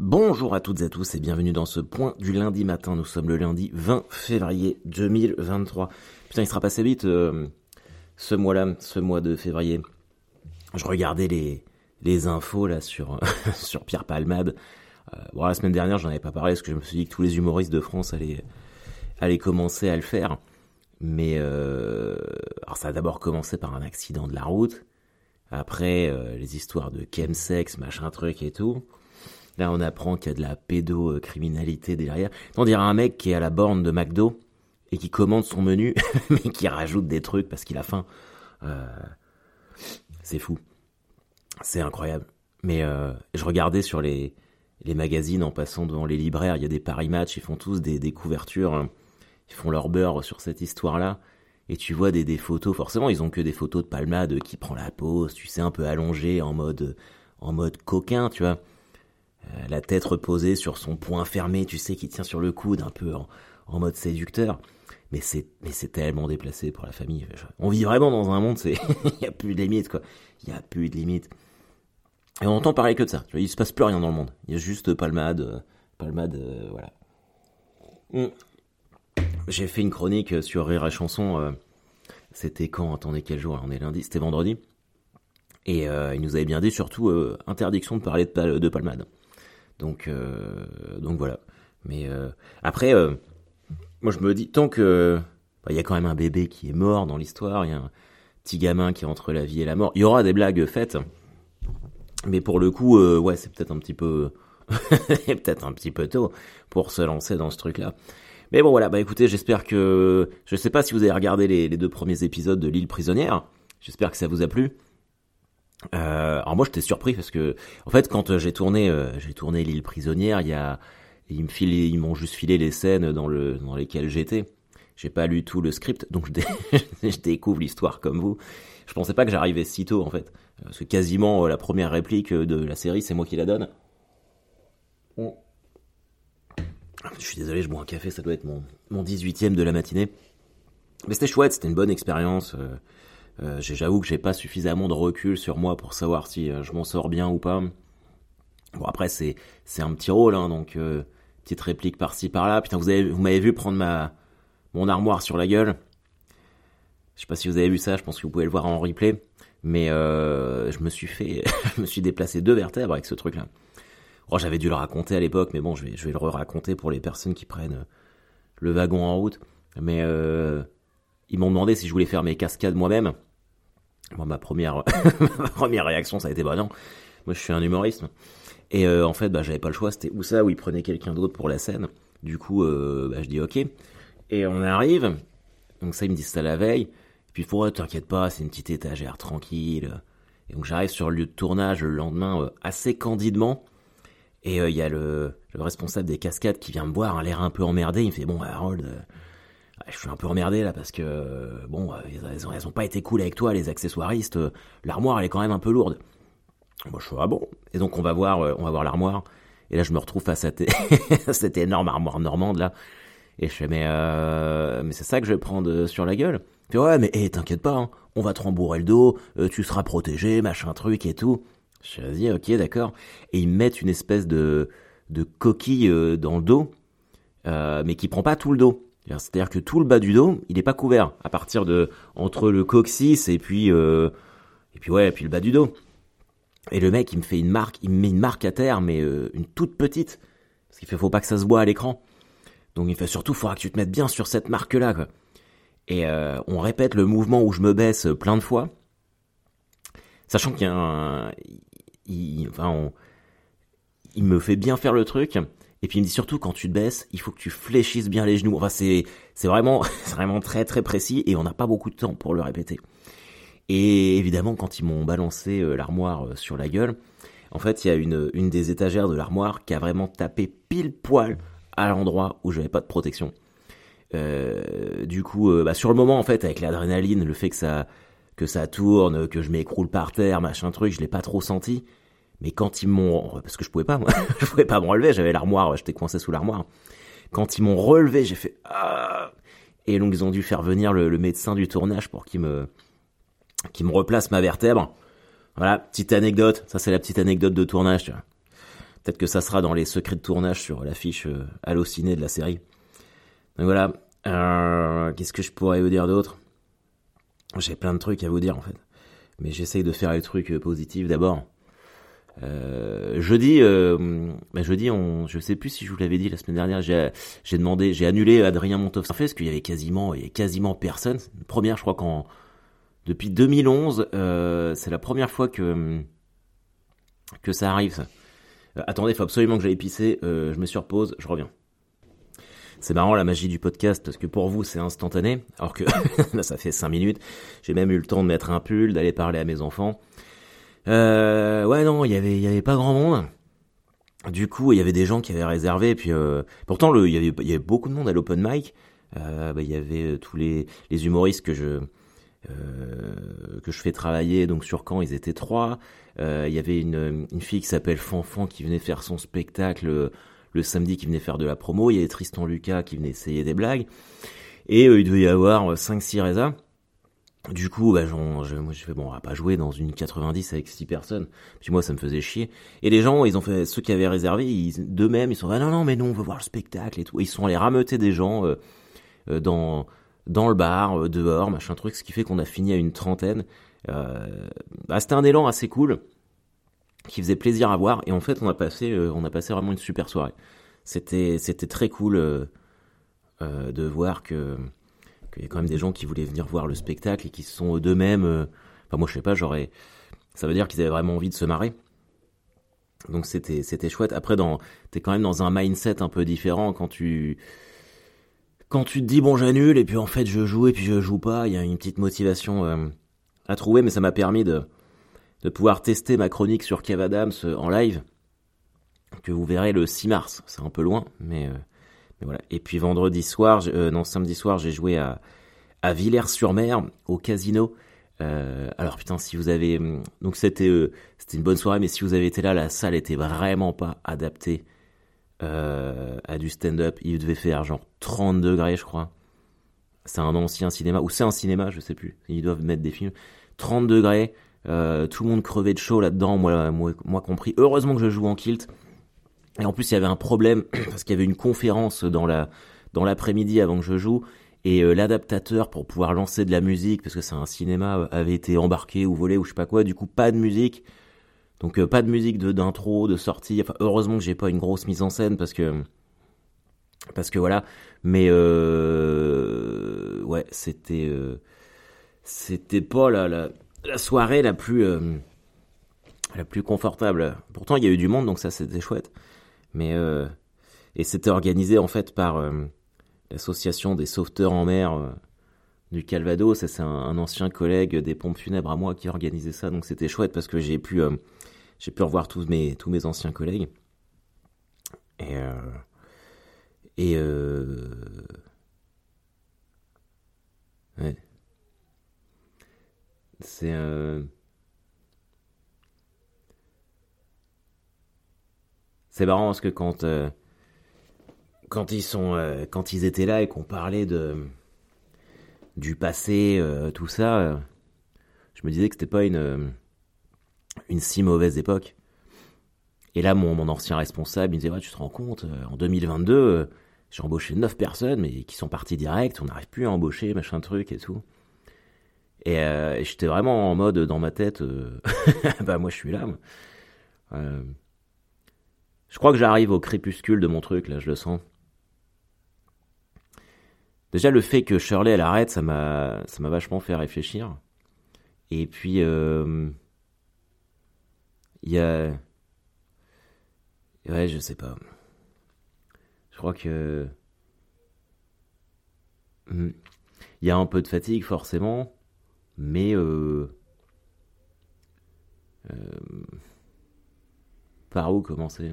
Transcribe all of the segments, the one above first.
Bonjour à toutes et à tous et bienvenue dans ce point du lundi matin. Nous sommes le lundi 20 février 2023. Putain, il sera passé vite euh, ce mois-là, ce mois de février. Je regardais les, les infos là sur, sur Pierre Palmade. Euh, bon, la semaine dernière, j'en avais pas parlé parce que je me suis dit que tous les humoristes de France allaient, allaient commencer à le faire. Mais euh, alors ça a d'abord commencé par un accident de la route. Après, euh, les histoires de chemsex, machin truc et tout. Là, on apprend qu'il y a de la pédocriminalité derrière. On dirait un mec qui est à la borne de McDo et qui commande son menu, mais qui rajoute des trucs parce qu'il a faim. Euh, c'est fou. C'est incroyable. Mais euh, je regardais sur les, magazines en passant devant les libraires, il y a des paris match, ils font tous des, couvertures, hein. ils font leur beurre sur cette histoire-là. Et tu vois des, photos, forcément, ils ont que des photos de Palmade qui prend la pose, tu sais, un peu allongé, en mode, en mode coquin, tu vois. Euh, la tête reposée sur son poing fermé, tu sais, qui tient sur le coude, un peu en, mode séducteur. Mais c'est, tellement déplacé pour la famille. On vit vraiment dans un monde, c'est, il y a plus de limites, quoi. Il y a plus de limites. Et on entend parler que de ça. Tu vois, il se passe plus rien dans le monde. Il y a juste palmade, euh, palmade, euh, voilà. Mm. J'ai fait une chronique sur Rire et Chanson. c'était quand Attendez, quel jour On est lundi. C'était vendredi. Et il nous avait bien dit surtout interdiction de parler de palmade. Donc, euh, donc voilà. Mais euh, après, euh, moi je me dis, tant que. bah, Il y a quand même un bébé qui est mort dans l'histoire, il y a un petit gamin qui est entre la vie et la mort. Il y aura des blagues faites. Mais pour le coup, ouais, c'est peut-être un petit peu. peut-être un petit peu tôt pour se lancer dans ce truc-là. Mais bon, voilà, bah écoutez, j'espère que. Je sais pas si vous avez regardé les deux premiers épisodes de L'île prisonnière. J'espère que ça vous a plu. Euh, alors moi j'étais surpris parce que en fait quand euh, j'ai tourné euh, j'ai tourné l'île prisonnière il y a ils me filaient- ils m'ont juste filé les scènes dans le dans lesquelles j'étais. J'ai pas lu tout le script donc je, dé- je découvre l'histoire comme vous. Je pensais pas que j'arrivais si tôt en fait. Parce que quasiment euh, la première réplique de la série c'est moi qui la donne. Je suis désolé je bois un café ça doit être mon mon 18e de la matinée. Mais c'était chouette c'était une bonne expérience euh, J'avoue que j'ai pas suffisamment de recul sur moi pour savoir si euh, je m'en sors bien ou pas. Bon après c'est c'est un petit rôle hein, donc euh, petite réplique par-ci par-là. Putain vous avez vous m'avez vu prendre ma mon armoire sur la gueule. Je sais pas si vous avez vu ça. Je pense que vous pouvez le voir en replay. Mais euh, je me suis fait je me suis déplacé deux vertèbres avec ce truc là. Oh j'avais dû le raconter à l'époque mais bon je vais je vais le raconter pour les personnes qui prennent euh, le wagon en route. Mais euh, ils m'ont demandé si je voulais faire mes cascades moi-même. Bon, ma première, ma première réaction, ça a été bah non. Moi, je suis un humoriste. Et euh, en fait, bah, j'avais pas le choix. C'était ou ça, ou ils prenaient quelqu'un d'autre pour la scène. Du coup, euh, bah, je dis ok. Et on arrive. Donc ça, ils me disent ça la veille. Et puis, faut, ouais, t'inquiète pas, c'est une petite étagère tranquille. Et donc, j'arrive sur le lieu de tournage le lendemain euh, assez candidement. Et il y a le, le responsable des cascades qui vient me voir, un l'air un peu emmerdé. Il me fait bon, Harold. Euh, Ouais, je suis un peu emmerdé là parce que euh, bon, euh, elles ont, elles ont pas été cool avec toi, les accessoiristes. euh, L'armoire, elle est quand même un peu lourde. Moi, je suis ah bon? Et donc on va voir, euh, on va voir l'armoire. Et là, je me retrouve face à cette énorme armoire normande là. Et je fais mais euh, mais c'est ça que je vais prendre euh, sur la gueule. Il fait ouais mais hé, t'inquiète pas, hein, on va te rembourrer le dos, euh, tu seras protégé, machin truc et tout. Je fais vas-y, ok d'accord. Et ils me mettent une espèce de de coquille euh, dans le dos, euh, mais qui prend pas tout le dos. C'est-à-dire que tout le bas du dos, il est pas couvert à partir de entre le coccyx et puis euh, et puis ouais, et puis le bas du dos. Et le mec, il me fait une marque, il me met une marque à terre, mais euh, une toute petite, parce qu'il fait faut pas que ça se voit à l'écran. Donc il fait surtout, faudra que tu te mettes bien sur cette marque-là, quoi. Et euh, on répète le mouvement où je me baisse plein de fois, sachant qu'il il me fait bien faire le truc. Et puis il me dit surtout quand tu te baisses, il faut que tu fléchisses bien les genoux. Enfin c'est c'est vraiment vraiment très très précis et on n'a pas beaucoup de temps pour le répéter. Et évidemment quand ils m'ont balancé euh, l'armoire euh, sur la gueule, en fait il y a une une des étagères de l'armoire qui a vraiment tapé pile poil à l'endroit où j'avais pas de protection. Euh, du coup bah, sur le moment en fait avec l'adrénaline, le fait que ça que ça tourne, que je m'écroule par terre, machin truc, je l'ai pas trop senti. Mais quand ils m'ont, parce que je pouvais pas, moi, je pouvais pas me relever, j'avais l'armoire, j'étais coincé sous l'armoire. Quand ils m'ont relevé, j'ai fait ah et donc ils ont dû faire venir le, médecin du tournage pour qu'il me, qu'il me replace ma vertèbre. Voilà, petite anecdote. Ça c'est la petite anecdote de tournage. Tu vois. Peut-être que ça sera dans les secrets de tournage sur l'affiche euh, hallucinée de la série. Donc voilà. Euh, Qu'est-ce que je pourrais vous dire d'autre? J'ai plein de trucs à vous dire en fait. Mais j'essaye de faire les trucs euh, positifs d'abord. Euh, jeudi, euh, bah jeudi, on, je sais plus si je vous l'avais dit la semaine dernière, j'ai, demandé, j'ai annulé Adrien Montov parce qu'il y avait quasiment, il y avait quasiment personne. Première, je crois qu'en depuis 2011, euh, c'est la première fois que que ça arrive. Ça. Euh, attendez, il faut absolument que j'aille pisser. Euh, je me surpose, je reviens. C'est marrant la magie du podcast parce que pour vous c'est instantané, alors que là ça fait 5 minutes. J'ai même eu le temps de mettre un pull, d'aller parler à mes enfants. Euh, ouais non, il y avait y avait pas grand monde. Du coup, il y avait des gens qui avaient réservé. Puis euh, pourtant, le, il y avait beaucoup de monde à l'open mic. Euh, bah, il y avait tous les les humoristes que je euh, que je fais travailler donc sur Caen, ils étaient trois. Euh, il y avait une, une fille qui s'appelle Fanfan qui venait faire son spectacle le samedi qui venait faire de la promo, il y avait Tristan Lucas qui venait essayer des blagues, et euh, il devait y avoir 5-6 résas. Du coup, bah, je, moi, je fais bon, on va pas jouer dans une 90 avec 6 personnes. Puis moi, ça me faisait chier. Et les gens, ils ont fait, ceux qui avaient réservé, ils, d'eux-mêmes, ils sont, ah non, non, mais non, on veut voir le spectacle et tout. ils sont allés rameuter des gens euh, euh, dans dans le bar, euh, dehors, machin truc, ce qui fait qu'on a fini à une trentaine. Euh, bah, c'était un élan assez cool qui faisait plaisir à voir et en fait on a passé euh, on a passé vraiment une super soirée c'était c'était très cool de voir que qu'il y a quand même des gens qui voulaient venir voir le spectacle et qui sont d'eux-mêmes euh, enfin moi je sais pas j'aurais ça veut dire qu'ils avaient vraiment envie de se marrer. Donc c'était c'était chouette. Après dans t'es quand même dans un mindset un peu différent quand tu quand tu te dis bon j'annule et puis en fait je joue et puis je joue pas. Il y a une petite motivation euh, à trouver mais ça m'a permis de de pouvoir tester ma chronique sur Kev Adams euh, en live, que vous verrez le 6 mars. C'est un peu loin, mais, Et puis vendredi soir, euh, non, samedi soir, j'ai joué à, à Villers-sur-Mer, au casino. Euh, alors putain, si vous avez... hum, Donc c'était euh, c'était une bonne soirée, mais si vous avez été là, la salle était vraiment pas adaptée à du stand-up. Il devait faire genre 30 degrés, je crois. C'est un ancien cinéma, ou c'est un cinéma, je sais plus. Ils doivent mettre des films. 30 degrés, tout le monde crevait de chaud là-dedans, moi, moi, moi compris. Heureusement que je joue en kilt. Et en plus, il y avait un problème parce qu'il y avait une conférence dans la dans l'après-midi avant que je joue et euh, l'adaptateur pour pouvoir lancer de la musique parce que c'est un cinéma euh, avait été embarqué ou volé ou je sais pas quoi. Du coup, pas de musique. Donc euh, pas de musique de d'intro, de sortie. Heureusement que j'ai pas une grosse mise en scène parce que parce que voilà. Mais euh, ouais, c'était c'était pas la, la la soirée la plus la plus confortable. Pourtant, il y a eu du monde, donc ça c'était chouette. Mais euh, et c'était organisé en fait par euh, l'association des sauveteurs en mer euh, du Calvados. C'est un, ancien collègue des pompes funèbres à moi qui organisait ça, donc c'était chouette parce que j'ai pu j'ai pu revoir tous mes tous mes anciens collègues. Et et ouais. C'est c'est marrant parce que quand euh, quand ils sont euh, quand ils étaient là et qu'on parlait de du passé euh, tout ça je me disais que c'était pas une une si mauvaise époque. Et là mon, mon ancien responsable il me disait ouais tu te rends compte en 2022 euh, j'ai embauché 9 personnes mais qui sont parties direct on n'arrive plus à embaucher machin truc et tout. Et, j'étais vraiment en mode dans ma tête bah moi je suis là je crois que j'arrive au crépuscule de mon truc là je le sens Déjà, le fait que Shirley, elle arrête, ça m'a, ça m'a vachement fait réfléchir. Et puis, euh, il y a, ouais, je sais pas. Je crois que, hmm, il y a un peu de fatigue, forcément, mais, euh, euh, par où commencer?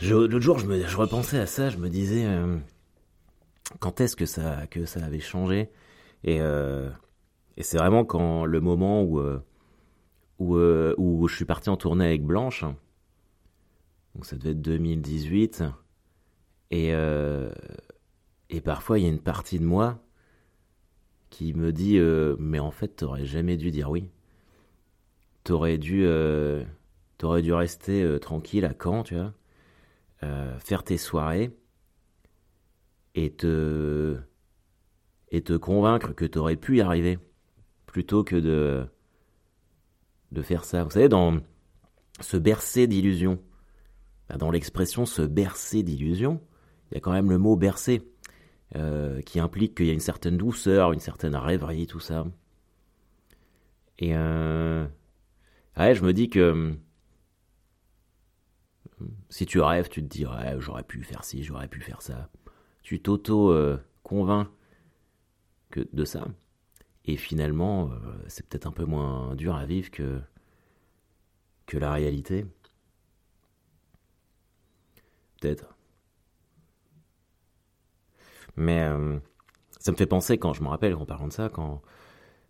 L'autre jour, je repensais à ça, je me disais, euh, quand est-ce que ça, avait changé? Et, euh, et c'est vraiment quand le moment où, euh, où, je suis parti en tournée avec Blanche, donc ça devait être 2018, et, et parfois il y a une partie de moi qui me dit mais en fait t'aurais jamais dû dire oui. T'aurais dû t'aurais dû rester tranquille à Caen, tu vois, faire tes soirées et te et te convaincre que t'aurais pu y arriver plutôt que de de faire ça. Vous savez dans se bercer d'illusions. Bah, dans l'expression se bercer d'illusions, il y a quand même le mot bercer. Euh, qui implique qu'il y a une certaine douceur, une certaine rêverie, tout ça. Et euh, ouais, je me dis que euh, si tu rêves, tu te dis j'aurais pu faire ci, j'aurais pu faire ça. Tu t'auto convaincs que de ça. Et finalement, c'est peut-être un peu moins dur à vivre que que la réalité. Peut-être. Mais euh, ça me fait penser quand je me rappelle en parlant de ça, quand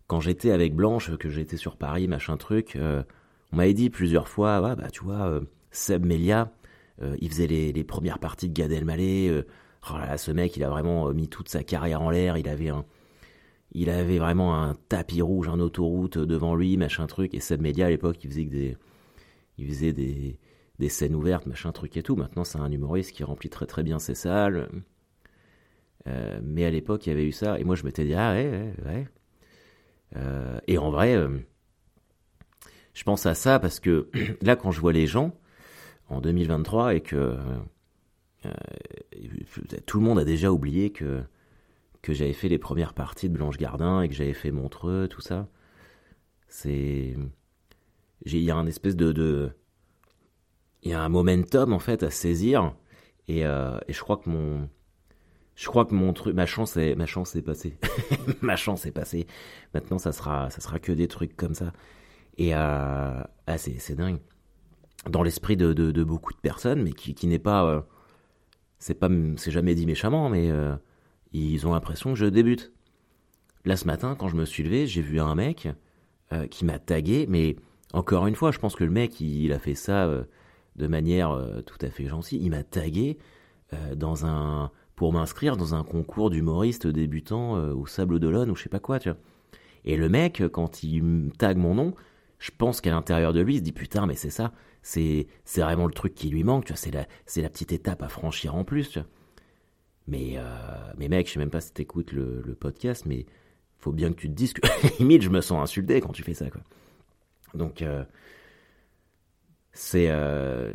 quand j'étais avec Blanche, que j'étais sur Paris, machin truc, euh, on m'avait dit plusieurs fois, bah tu vois, euh, Seb Melia, il faisait les, les, premières parties de Gad Elmaleh. oh là ce mec, il a vraiment mis toute sa carrière en l'air. Il avait un, il avait vraiment un tapis rouge, un autoroute devant lui, machin truc. Et Seb Melia à l'époque, il faisait des, il faisait des, des scènes ouvertes, machin truc et tout. Maintenant, c'est un humoriste qui remplit très très bien ses salles. Euh, mais à l'époque, il y avait eu ça. Et moi, je m'étais dit, ah ouais, ouais, ouais. Euh, et en vrai, euh, je pense à ça parce que là, quand je vois les gens en 2023 et que tout le monde a déjà oublié que, que j'avais fait les premières parties de Blanche Gardin et que j'avais fait Montreux, tout ça. C'est. Il y a un espèce de. de... Il y a un momentum en fait à saisir. Et, et je crois que mon, je crois que mon truc, ma chance est, ma chance est passée. ma chance est passée. Maintenant, ça sera, ça sera que des trucs comme ça. Et euh, ah, c'est, dingue. Dans l'esprit de, beaucoup de personnes, mais qui, n'est pas, euh, c'est c'est jamais dit méchamment, mais euh, ils ont l'impression que je débute. Là, ce matin, quand je me suis levé, j'ai vu un mec euh, qui m'a tagué, mais encore une fois, je pense que le mec, il, a fait ça de manière tout à fait gentille. Il m'a tagué dans un pour m'inscrire dans un concours d'humoriste débutant au Sable d'Olonne ou je sais pas quoi, tu vois. Et le mec, quand il me tag mon nom, je pense qu'à l'intérieur de lui, il se dit putain, mais c'est ça, c'est vraiment le truc qui lui manque, tu vois, c'est la la petite étape à franchir en plus. Mais euh, mais mec, je sais même pas si t'écoutes le, le podcast, mais faut bien que tu te dises que limite je me sens insulté quand tu fais ça, quoi. Donc euh, c'est euh,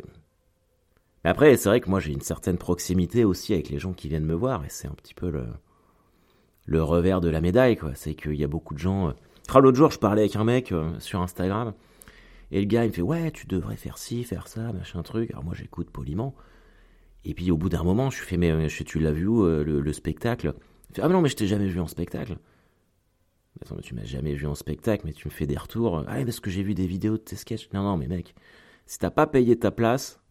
après, c'est vrai que moi j'ai une certaine proximité aussi avec les gens qui viennent me voir, et c'est un petit peu le, le revers de la médaille, quoi. C'est qu'il y a beaucoup de gens. Euh... L'autre jour, je parlais avec un mec sur Instagram, et le gars il me fait Ouais, tu devrais faire ci, faire ça, machin truc. Alors moi j'écoute poliment. Et puis au bout d'un moment, je fais Mais euh, tu l'as vu où, euh, le, spectacle? Il fait, Ah, non, mais je t'ai jamais vu en spectacle. Attends, mais tu m'as jamais vu en spectacle, mais tu me fais des retours. Ah, parce que j'ai vu des vidéos de tes sketchs. Non, non, mais mec, si t'as pas payé ta place,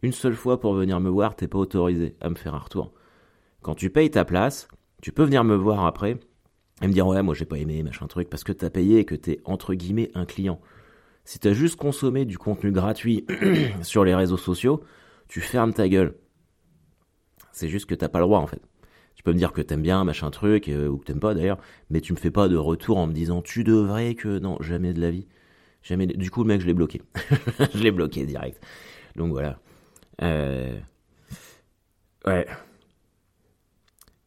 une seule fois pour venir me voir, t'es pas autorisé à me faire un retour. Quand tu payes ta place, tu peux venir me voir après et me dire ouais moi j'ai pas aimé machin truc parce que t'as payé et que t'es entre guillemets un client. Si t'as juste consommé du contenu gratuit sur les réseaux sociaux, tu fermes ta gueule. C'est juste que t'as pas le droit en fait. Tu peux me dire que t'aimes bien machin truc euh, ou que t'aimes pas d'ailleurs, mais tu me fais pas de retour en me disant tu devrais que non jamais de la vie. Jamais. Du coup le mec je l'ai bloqué. je l'ai bloqué direct. Donc voilà. Euh... Ouais.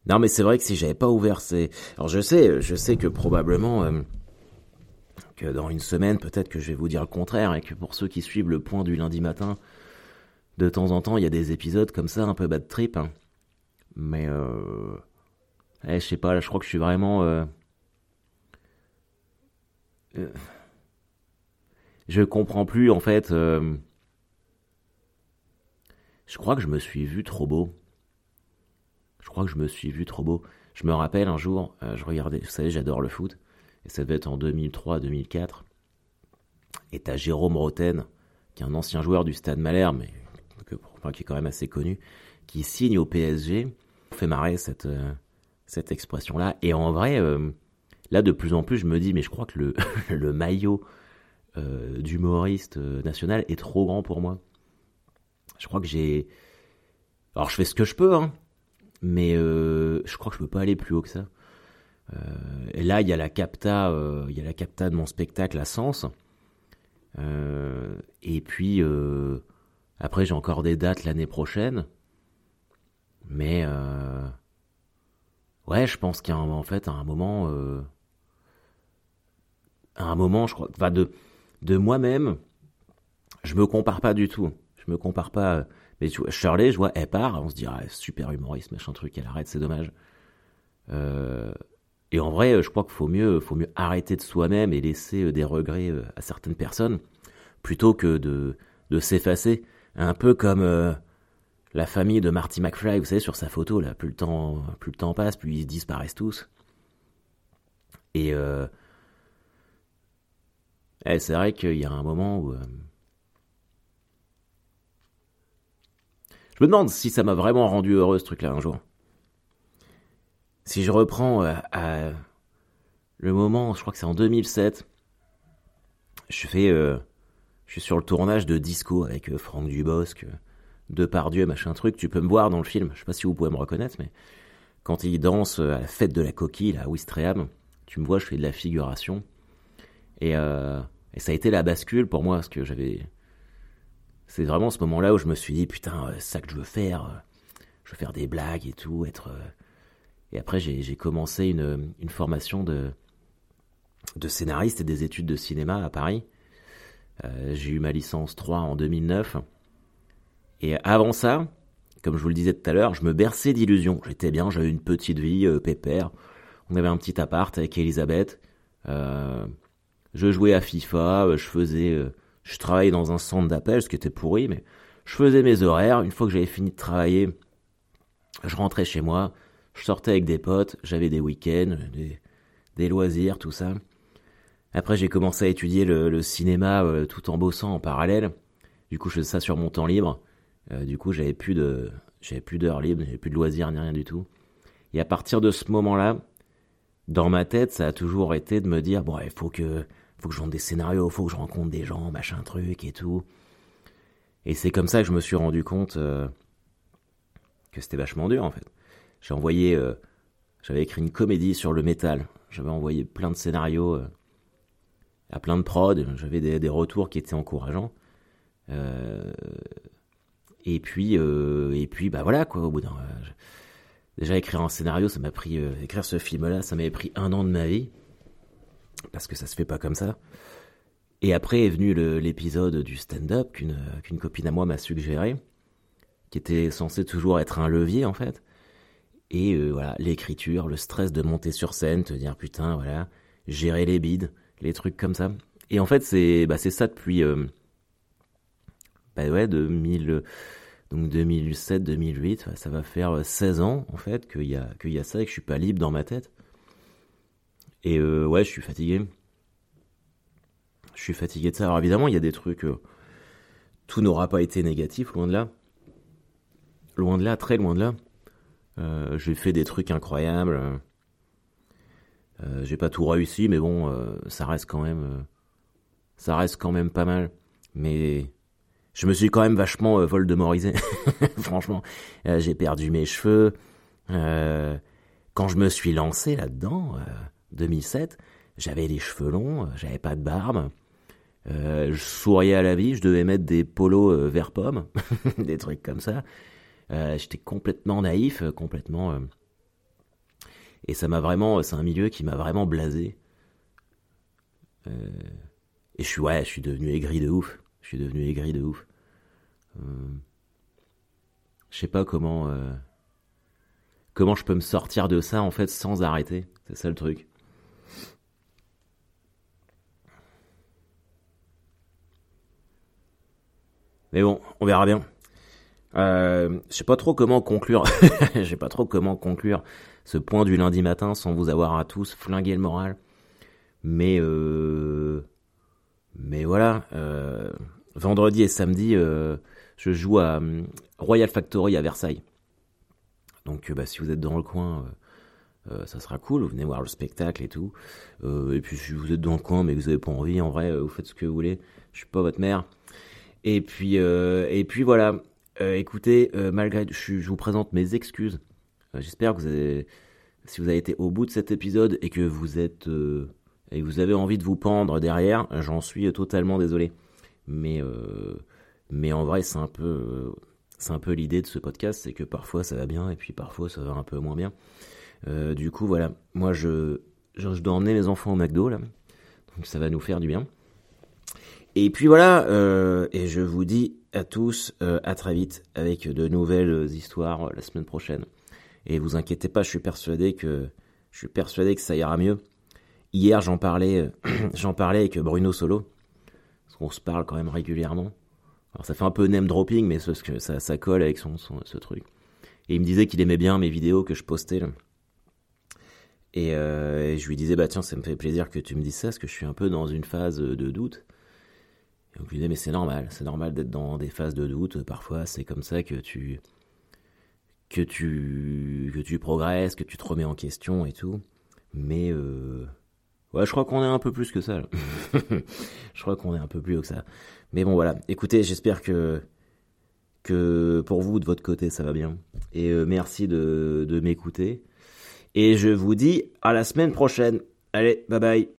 Non, mais c'est vrai que si j'avais pas ouvert ces. Alors je sais, je sais que probablement euh, dans une semaine, peut-être que je vais vous dire le contraire et que pour ceux qui suivent le point du lundi matin, de temps en temps, il y a des épisodes comme ça, un peu bad trip. Hein. Mais euh... je sais pas, je crois que je suis vraiment. Euh... euh je comprends plus en fait. Euh, je crois que je me suis vu trop beau. Je crois que je me suis vu trop beau. Je me rappelle un jour, je regardais, vous savez, j'adore le foot, et ça devait être en 2003-2004. Et t'as Jérôme Roten, qui est un ancien joueur du Stade Malherbe, mais qui est quand même assez connu, qui signe au PSG. On fait marrer cette, euh, cette expression-là. Et en vrai, euh, là, de plus en plus, je me dis, mais je crois que le, le maillot d'humoriste national est trop grand pour moi. Je crois que j'ai. Alors je fais ce que je peux, hein. Mais euh, je crois que je peux pas aller plus haut que ça. Et là, il y a la capta, il y a la capta de mon spectacle à Sens. et puis après, j'ai encore des dates l'année prochaine. Mais ouais, je pense qu'en fait, à un moment, à un moment, je crois, enfin de de moi-même, je me compare pas du tout. Je me compare pas. Mais tu vois, Shirley, je vois, elle part, on se dit, ah, super humoriste, machin truc, elle arrête, c'est dommage. Euh, et en vrai, je crois qu'il faut mieux, faut mieux arrêter de soi-même et laisser euh, des regrets euh, à certaines personnes, plutôt que de, de s'effacer. Un peu comme la famille de Marty McFly, vous savez, sur sa photo, là, plus le temps, plus le temps passe, plus ils disparaissent tous. Et eh, c'est vrai qu'il y a un moment où Je me demande si ça m'a vraiment rendu heureux ce truc-là un jour. Si je reprends euh, à le moment, je crois que c'est en 2007, je fais, euh, je suis sur le tournage de Disco avec euh, Franck Dubosc, Depardieu, machin truc. Tu peux me voir dans le film. Je sais pas si vous pouvez me reconnaître, mais quand il danse à la fête de la coquille à Ouistreham, tu me vois, je fais de la figuration. Et, et ça a été la bascule pour moi, parce que j'avais c'est vraiment ce moment-là où je me suis dit, putain, ça que je veux faire. Je veux faire des blagues et tout, être. Euh. Et après, j'ai commencé une, formation de, de scénariste et des études de cinéma à Paris. j'ai eu ma licence 3 en 2009. Et avant ça, comme je vous le disais tout à l'heure, je me berçais d'illusions. J'étais bien, j'avais une petite vie, pépère. On avait un petit appart avec Elisabeth. je jouais à FIFA, je faisais je travaillais dans un centre d'appel, ce qui était pourri, mais je faisais mes horaires. Une fois que j'avais fini de travailler, je rentrais chez moi, je sortais avec des potes, j'avais des week-ends, des, loisirs, tout ça. Après, j'ai commencé à étudier le, cinéma euh, tout en bossant en parallèle. Du coup, je faisais ça sur mon temps libre. Euh, du coup, j'avais plus de, j'avais plus d'heures libres, j'avais plus de loisirs ni rien du tout. Et à partir de ce moment-là, dans ma tête, ça a toujours été de me dire bon, il faut que faut que je vende des scénarios, faut que je rencontre des gens, machin truc et tout. Et c'est comme ça que je me suis rendu compte euh, que c'était vachement dur en fait. J'ai envoyé, euh, j'avais écrit une comédie sur le métal. J'avais envoyé plein de scénarios euh, à plein de prods. J'avais des, retours qui étaient encourageants. et puis, et puis, bah voilà quoi. Au bout d'un, déjà écrire un scénario, ça m'a pris, écrire ce film-là, ça m'avait pris un an de ma vie parce que ça se fait pas comme ça. Et après est venu l'épisode du stand-up qu'une copine à moi m'a suggéré, qui était censé toujours être un levier en fait. Et euh, voilà, l'écriture, le stress de monter sur scène, te dire putain, voilà, gérer les bides, les trucs comme ça. Et en fait, c'est bah, ça depuis euh, bah ouais, 2000, donc 2007, 2008, ça va faire 16 ans en fait qu'il y, a, y a ça et que je suis pas libre dans ma tête. Et euh, ouais, je suis fatigué. Je suis fatigué de ça. Alors évidemment, il y a des trucs. Euh, tout n'aura pas été négatif, loin de là. Loin de là, très loin de là. Euh, j'ai fait des trucs incroyables. j'ai pas tout réussi, mais bon, ça reste quand même. ça reste quand même pas mal. Mais je me suis quand même vachement voldemorisé. Franchement, j'ai perdu mes cheveux. quand je me suis lancé là-dedans 2007, j'avais les cheveux longs, j'avais pas de barbe, euh, je souriais à la vie, je devais mettre des polos euh, vert pomme, des trucs comme ça. Euh, j'étais complètement naïf, complètement. et ça m'a vraiment, c'est un milieu qui m'a vraiment blasé. et je suis, ouais, je suis devenu aigri de ouf. Je suis devenu aigri de ouf. je sais pas comment, comment je peux me sortir de ça en fait sans arrêter. C'est ça le truc. Mais bon, on verra bien. Euh, je sais pas trop comment conclure. je sais pas trop comment conclure ce point du lundi matin sans vous avoir à tous flingué le moral. Mais euh, mais voilà. Euh, vendredi et samedi, euh, je joue à euh, Royal Factory à Versailles. Donc bah, si vous êtes dans le coin, ça sera cool. Vous venez voir le spectacle et tout. et puis si vous êtes dans le coin mais vous avez pas envie, en vrai, vous faites ce que vous voulez. Je suis pas votre mère. Et puis, euh, et puis voilà. Euh, écoutez, euh, malgré, je, je, vous présente mes excuses. J'espère que vous avez, si vous avez été au bout de cet épisode et que vous êtes et vous avez envie de vous pendre derrière, j'en suis totalement désolé. Mais mais en vrai, c'est un peu c'est un peu l'idée de ce podcast, c'est que parfois ça va bien et puis parfois ça va un peu moins bien. du coup, voilà, moi je, je, dois emmener mes enfants au McDo là, donc ça va nous faire du bien. Et puis voilà, euh, et je vous dis à tous euh, à très vite avec de nouvelles histoires euh, la semaine prochaine. Et vous inquiétez pas, je suis persuadé que je suis persuadé que ça ira mieux. Hier, j'en parlais, j'en parlais avec Bruno Solo, parce qu'on se parle quand même régulièrement. Alors ça fait un peu name dropping, mais ce, ça, ça colle avec son, ce truc. Et il me disait qu'il aimait bien mes vidéos que je postais. Et, et, je lui disais bah tiens, ça me fait plaisir que tu me dises ça, parce que je suis un peu dans une phase de doute. Et donc lui mais c'est normal, c'est normal d'être dans des phases de doute. Parfois, c'est comme ça que tu, que tu, que tu progresses, que tu te remets en question et tout. Mais, euh, ouais, je crois qu'on est un peu plus que ça. je crois qu'on est un peu plus haut que ça. Mais bon, voilà. Écoutez, j'espère que, que pour vous, de votre côté, ça va bien. Et euh, merci de, de m'écouter. Et je vous dis à la semaine prochaine. Allez, bye bye.